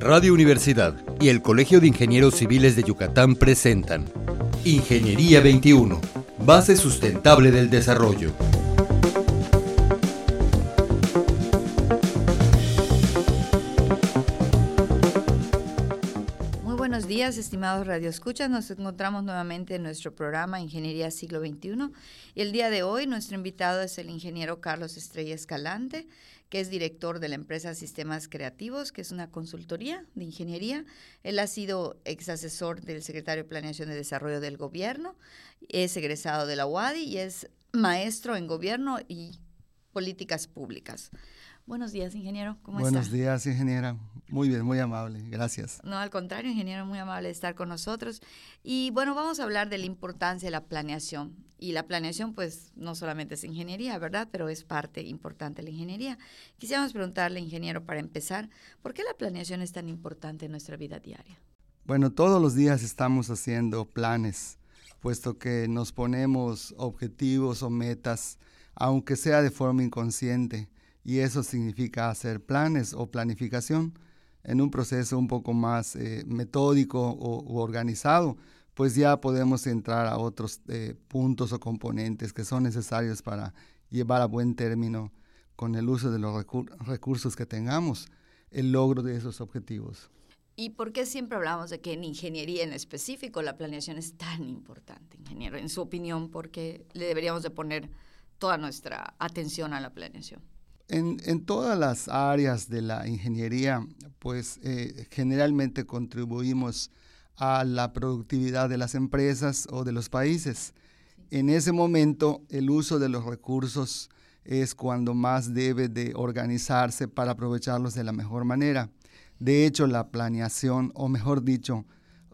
Radio Universidad y el Colegio de Ingenieros Civiles de Yucatán presentan Ingeniería 21, base sustentable del desarrollo. Muy buenos días, estimados radioescuchas. Nos encontramos nuevamente en nuestro programa Ingeniería Siglo XXI. Y el día de hoy nuestro invitado es el ingeniero Carlos Estrella Escalante, que es director de la empresa Sistemas Creativos, que es una consultoría de ingeniería. Él ha sido ex asesor del secretario de Planeación y Desarrollo del Gobierno, es egresado de la UADI y es maestro en gobierno y políticas públicas. Buenos días, ingeniero. ¿Cómo Buenos días, ingeniera. Muy bien, muy amable. Gracias. No, al contrario, ingeniero, muy amable de estar con nosotros. Y bueno, vamos a hablar de la importancia de la planeación. Y la planeación, pues, no solamente es ingeniería, ¿verdad? Pero es parte importante de la ingeniería. Quisiéramos preguntarle, ingeniero, para empezar, ¿por qué la planeación es tan importante en nuestra vida diaria? Bueno, todos los días estamos haciendo planes, puesto que nos ponemos objetivos o metas, aunque sea de forma inconsciente y eso significa hacer planes o planificación en un proceso un poco más eh, metódico o organizado, pues ya podemos entrar a otros eh, puntos o componentes que son necesarios para llevar a buen término con el uso de los recursos que tengamos el logro de esos objetivos. ¿Y por qué siempre hablamos de que en ingeniería en específico la planeación es tan importante, ingeniero? En su opinión, ¿por qué le deberíamos de poner toda nuestra atención a la planeación? En, todas las áreas de la ingeniería, pues eh, generalmente contribuimos a la productividad de las empresas o de los países. En ese momento, el uso de los recursos es cuando más debe de organizarse para aprovecharlos de la mejor manera. De hecho, la planeación, o mejor dicho,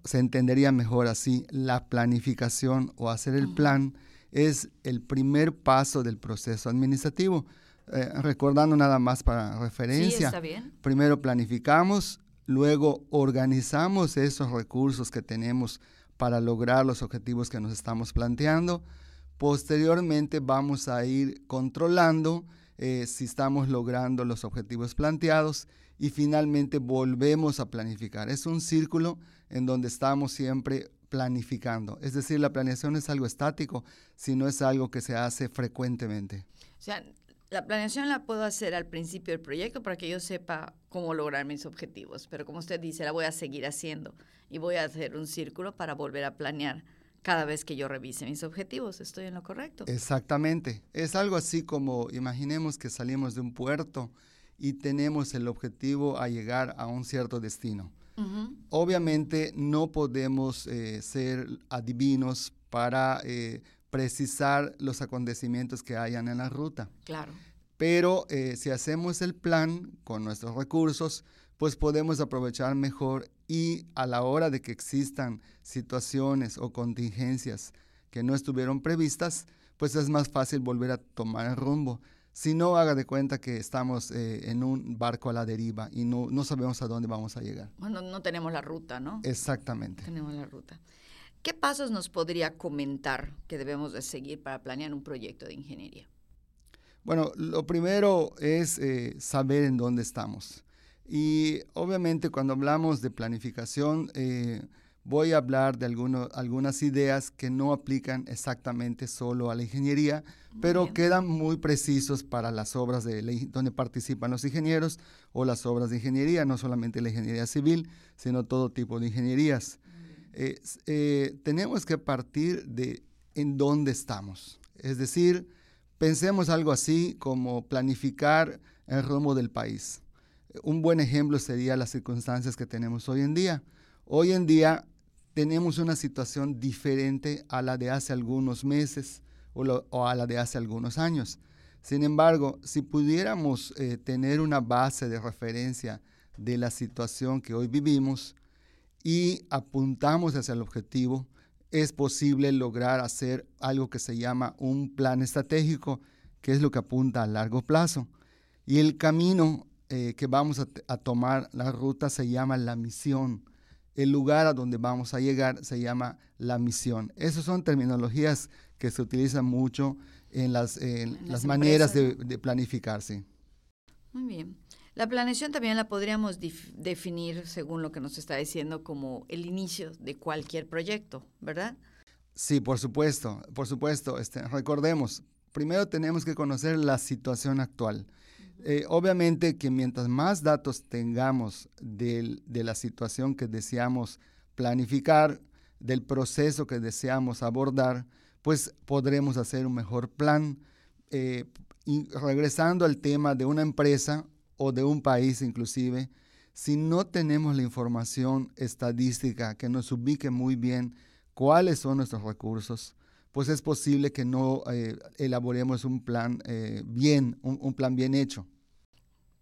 se entendería mejor así, la planificación o hacer el plan es el primer paso del proceso administrativo eh, recordando nada más para referencia. Primero planificamos, luego organizamos esos recursos que tenemos para lograr los objetivos que nos estamos planteando. Posteriormente vamos a ir controlando eh, si estamos logrando los objetivos planteados y finalmente volvemos a planificar. Es un círculo en donde estamos siempre planificando. Es decir, la planeación es algo estático, sino es algo que se hace frecuentemente. O sea, la planeación la puedo hacer al principio del proyecto para que yo sepa cómo lograr mis objetivos, pero como usted dice, la voy a seguir haciendo y voy a hacer un círculo para volver a planear cada vez que yo revise mis objetivos. ¿Estoy en lo correcto? Exactamente. Es algo así como, imaginemos que salimos de un puerto y tenemos el objetivo a llegar a un cierto destino. Obviamente no podemos eh, ser adivinos para eh, precisar los acontecimientos que hayan en la ruta. Claro. Pero eh, si hacemos el plan con nuestros recursos, pues podemos aprovechar mejor y a la hora de que existan situaciones o contingencias que no estuvieron previstas, pues es más fácil volver a tomar el rumbo. Si no, haga de cuenta que estamos eh, en un barco a la deriva y no, no sabemos a dónde vamos a llegar. Bueno, no tenemos la ruta, ¿no? Exactamente. Tenemos la ruta. ¿Qué pasos nos podría comentar que debemos de seguir para planear un proyecto de ingeniería? Bueno, lo primero es eh, saber en dónde estamos. Y obviamente cuando hablamos de planificación, eh, voy a hablar de algunas ideas que no aplican exactamente solo a la ingeniería, pero quedan muy precisos para las obras de donde participan los ingenieros o las obras de ingeniería, no solamente la ingeniería civil, sino todo tipo de ingenierías. Eh, tenemos que partir de en dónde estamos. Es decir, pensemos algo así como planificar el rumbo del país. Un buen ejemplo sería las circunstancias que tenemos hoy en día. Hoy en día tenemos una situación diferente a la de hace algunos meses o, a la de hace algunos años. Sin embargo, si pudiéramos eh, tener una base de referencia de la situación que hoy vivimos, y apuntamos hacia el objetivo, es posible lograr hacer algo que se llama un plan estratégico, que es lo que apunta a largo plazo. Y el camino eh, que vamos a, tomar, la ruta se llama la misión. El lugar a donde vamos a llegar se llama la misión. Esas son terminologías que se utilizan mucho en las, las, maneras de, de planificarse. Muy bien. La planeación también la podríamos definir, según lo que nos está diciendo, como el inicio de cualquier proyecto, ¿verdad? Sí, por supuesto, por supuesto. Este, recordemos, primero tenemos que conocer la situación actual. Eh, obviamente que mientras más datos tengamos de la situación que deseamos planificar, del proceso que deseamos abordar, pues podremos hacer un mejor plan. Eh, y regresando al tema de una empresa, o de un país inclusive, si no tenemos la información estadística que nos ubique muy bien cuáles son nuestros recursos, pues es posible que no eh, elaboremos un plan eh, bien, un, plan bien hecho.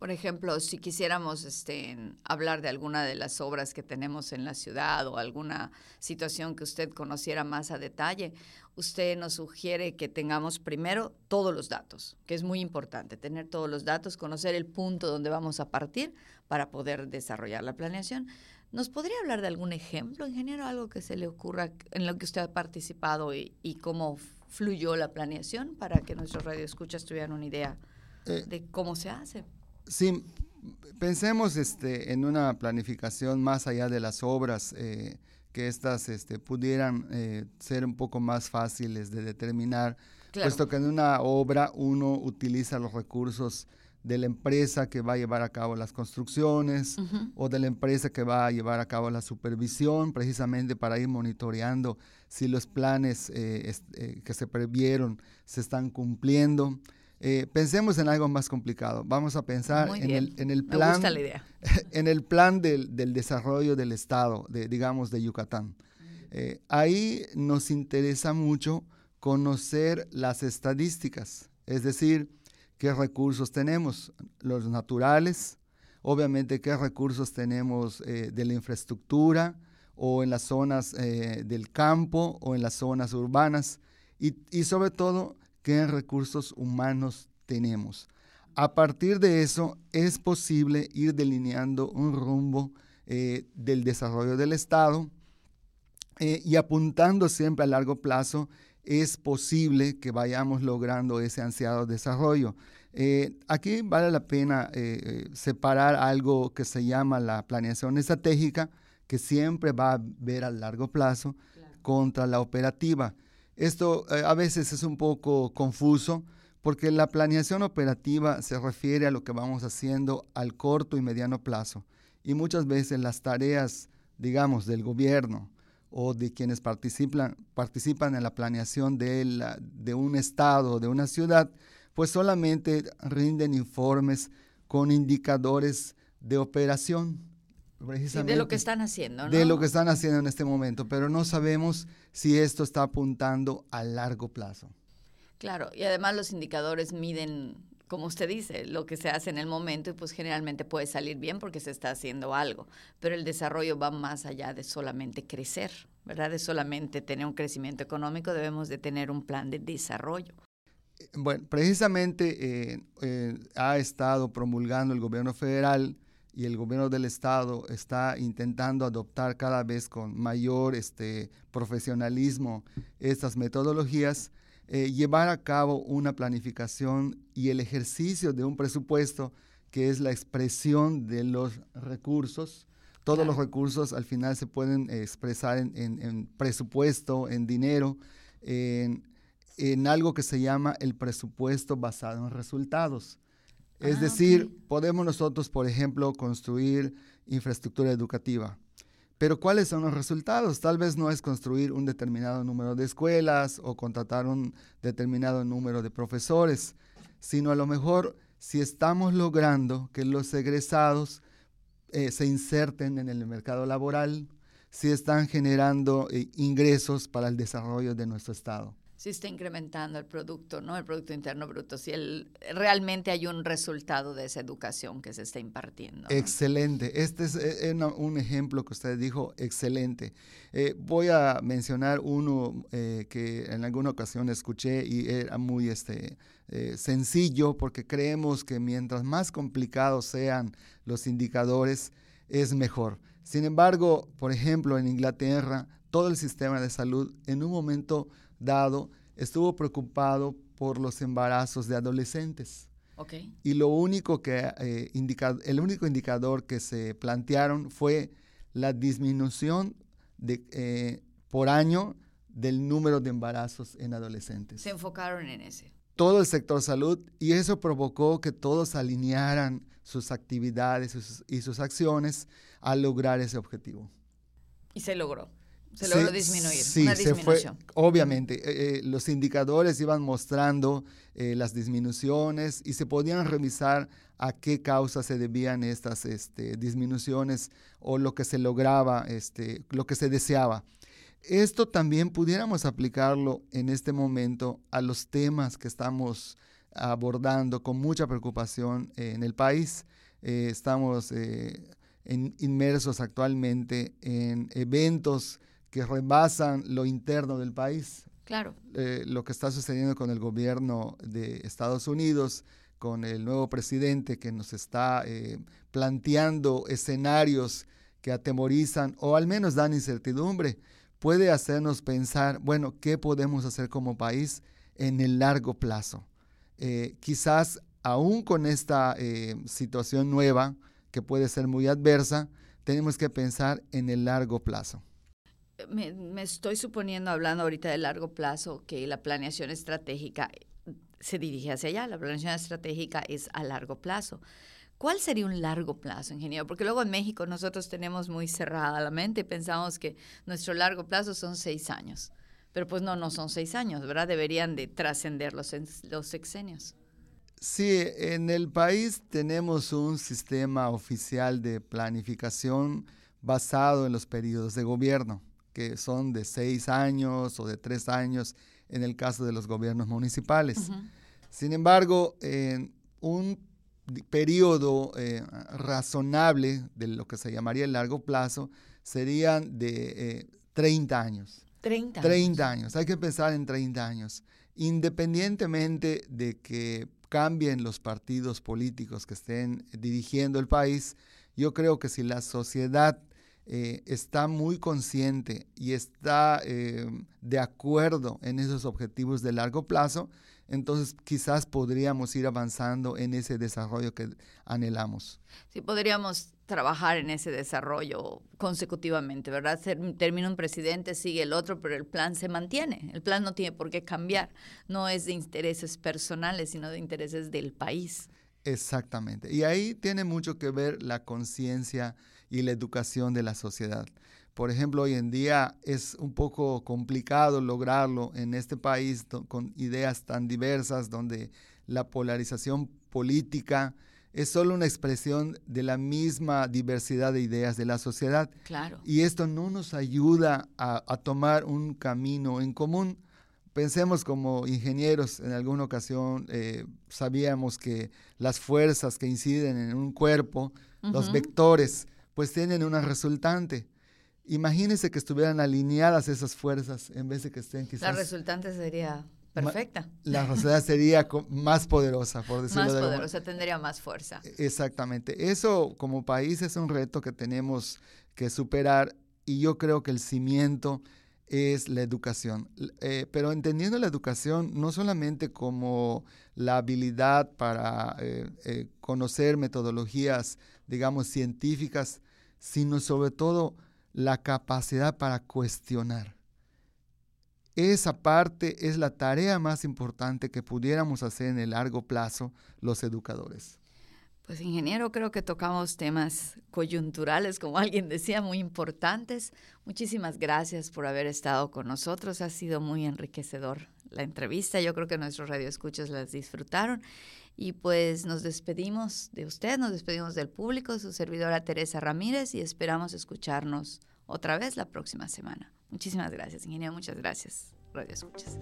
Por ejemplo, si quisiéramos este, hablar de alguna de las obras que tenemos en la ciudad o alguna situación que usted conociera más a detalle, usted nos sugiere que tengamos primero todos los datos, que es muy importante, tener todos los datos, conocer el punto donde vamos a partir para poder desarrollar la planeación. ¿Nos podría hablar de algún ejemplo, ingeniero, algo que se le ocurra en lo que usted ha participado y, cómo fluyó la planeación para que nuestros radioescuchas tuvieran una idea eh, de cómo se hace? Sí, pensemos este, en una planificación más allá de las obras, eh, que éstas este, pudieran eh, ser un poco más fáciles de determinar, puesto que en una obra uno utiliza los recursos de la empresa que va a llevar a cabo las construcciones o de la empresa que va a llevar a cabo la supervisión, precisamente para ir monitoreando si los planes eh, que se previeron se están cumpliendo. Eh, pensemos en algo más complicado. Vamos a pensar en el, en el, plan, en el plan del, del, desarrollo del Estado, de, digamos, de Yucatán. Eh, ahí nos interesa mucho conocer las estadísticas, es decir, qué recursos tenemos, los naturales, obviamente qué recursos tenemos eh, de la infraestructura o en las zonas del campo o en las zonas urbanas y, y sobre todo qué recursos humanos tenemos. A partir de eso es posible ir delineando un rumbo eh, del desarrollo del Estado eh, y apuntando siempre a largo plazo es posible que vayamos logrando ese ansiado desarrollo. Eh, aquí vale la pena separar algo que se llama la planeación estratégica, que siempre va a ver a largo plazo, contra la operativa. Esto eh, a veces es un poco confuso porque la planeación operativa se refiere a lo que vamos haciendo al corto y mediano plazo. Y muchas veces las tareas, digamos, del gobierno o de quienes participan, participan en la planeación de, de un estado o de una ciudad, pues solamente rinden informes con indicadores de operación de lo que están haciendo, ¿no? De lo que están haciendo en este momento, pero no sabemos si esto está apuntando a largo plazo. Claro, y además los indicadores miden, como usted dice, lo que se hace en el momento y pues generalmente puede salir bien porque se está haciendo algo, pero el desarrollo va más allá de solamente crecer, ¿verdad? De solamente tener un crecimiento económico, debemos de tener un plan de desarrollo. Bueno, precisamente eh, eh, ha estado promulgando el gobierno federal y el gobierno del estado está intentando adoptar cada vez con mayor este, profesionalismo estas metodologías, eh, llevar a cabo una planificación y el ejercicio de un presupuesto que es la expresión de los recursos. Todos los recursos al final se pueden expresar en, presupuesto, en dinero, en, en algo que se llama el presupuesto basado en resultados. Es ah, decir, podemos nosotros, por ejemplo, construir infraestructura educativa. Pero ¿cuáles son los resultados? Tal vez no es construir un determinado número de escuelas o contratar un determinado número de profesores, sino a lo mejor si estamos logrando que los egresados eh, se inserten en el mercado laboral, si están generando eh, ingresos para el desarrollo de nuestro Estado si está incrementando el producto, ¿no? El Producto Interno Bruto, si el, realmente hay un resultado de esa educación que se está impartiendo. Excelente. Este es, eh, un ejemplo que usted dijo, excelente. Eh, voy a mencionar uno eh, que en alguna ocasión escuché y era muy este, sencillo porque creemos que mientras más complicados sean los indicadores, es mejor. Sin embargo, por ejemplo, en Inglaterra, todo el sistema de salud en un momento dado estuvo preocupado por los embarazos de adolescentes. Y lo único que, eh, el único indicador que se plantearon fue la disminución de, eh, por año del número de embarazos en adolescentes. Se enfocaron en ese. Todo el sector salud y eso provocó que todos alinearan sus actividades y sus acciones a lograr ese objetivo. Y se logró. Se logró disminuir. Sí, se fue. Obviamente, eh, eh, los indicadores iban mostrando eh, las disminuciones y se podían revisar a qué causa se debían estas este, disminuciones o lo que se lograba, este, lo que se deseaba. Esto también pudiéramos aplicarlo en este momento a los temas que estamos abordando con mucha preocupación en el país. estamos inmersos actualmente en eventos que rebasan lo interno del país. Claro. Eh, lo que está sucediendo con el gobierno de Estados Unidos, con el nuevo presidente que nos está eh, planteando escenarios que atemorizan o al menos dan incertidumbre, puede hacernos pensar, bueno, ¿qué podemos hacer como país en el largo plazo? Eh, quizás aún con esta situación nueva, que puede ser muy adversa, tenemos que pensar en el largo plazo me, estoy suponiendo, hablando ahorita de largo plazo, que la planeación estratégica se dirige hacia allá. La planeación estratégica es a largo plazo. ¿Cuál sería un largo plazo, ingeniero? Porque luego en México nosotros tenemos muy cerrada la mente pensamos que nuestro largo plazo son seis años. Pero pues no, no son seis años, ¿verdad? Deberían de trascender los, los sexenios. Sí, en el país tenemos un sistema oficial de planificación basado en los periodos de gobierno que son de seis años o de tres años en el caso de los gobiernos municipales. Sin embargo, un periodo eh, razonable de lo que se llamaría el largo plazo serían de 30 eh, años. 30 años. 30 años. Hay que pensar en 30 años. Independientemente de que cambien los partidos políticos que estén dirigiendo el país, yo creo que si la sociedad eh, está muy consciente y está eh, de acuerdo en esos objetivos de largo plazo, entonces quizás podríamos ir avanzando en ese desarrollo que anhelamos. Sí, podríamos trabajar en ese desarrollo consecutivamente, ¿verdad? termina un presidente, sigue el otro, pero el plan se mantiene. El plan no tiene por qué cambiar. No es de intereses personales, sino de intereses del país. Exactamente. Y ahí tiene mucho que ver la conciencia y la educación de la sociedad. Por ejemplo, hoy en día es un poco complicado lograrlo en este país con ideas tan diversas, donde la polarización política es solo una expresión de la misma diversidad de ideas de la sociedad. Claro. Y esto no nos ayuda a, tomar un camino en común. Pensemos como ingenieros, en alguna ocasión eh, sabíamos que las fuerzas que inciden en un cuerpo, los vectores, pues tienen una resultante. Imagínense que estuvieran alineadas esas fuerzas en vez de que estén quizás... La resultante sería perfecta. La resultante sería más poderosa, por decirlo más de Más poderosa, tendría más fuerza. E, exactamente. Eso como país es un reto que tenemos que superar y yo creo que el cimiento es la educación. Eh, pero entendiendo la educación no solamente como la habilidad para eh, eh, conocer metodologías digamos, científicas, sino sobre todo la capacidad para cuestionar. Esa parte es la tarea más importante que pudiéramos hacer en el largo plazo los educadores. Pues ingeniero, creo que tocamos temas coyunturales, como alguien decía, muy importantes. Muchísimas gracias por haber estado con nosotros. Ha sido muy enriquecedor la entrevista. Yo creo que nuestros radioescuchas las disfrutaron. Y pues nos despedimos de usted, nos despedimos del público, su servidora Teresa Ramírez y esperamos escucharnos otra vez la próxima semana. Muchísimas gracias, ingeniero, muchas gracias. Radio Escuchas.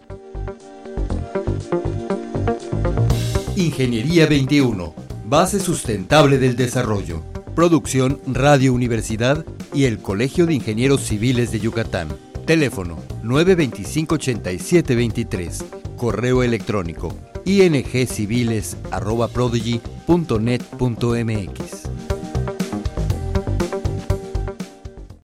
Ingeniería 21, base sustentable del desarrollo. Producción Radio Universidad y el Colegio de Ingenieros Civiles de Yucatán. Teléfono 925-8723. Correo electrónico ingciviles.prodigy.net.mx.